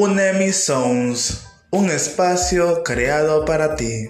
Unemi Sounds, un espacio creado para ti.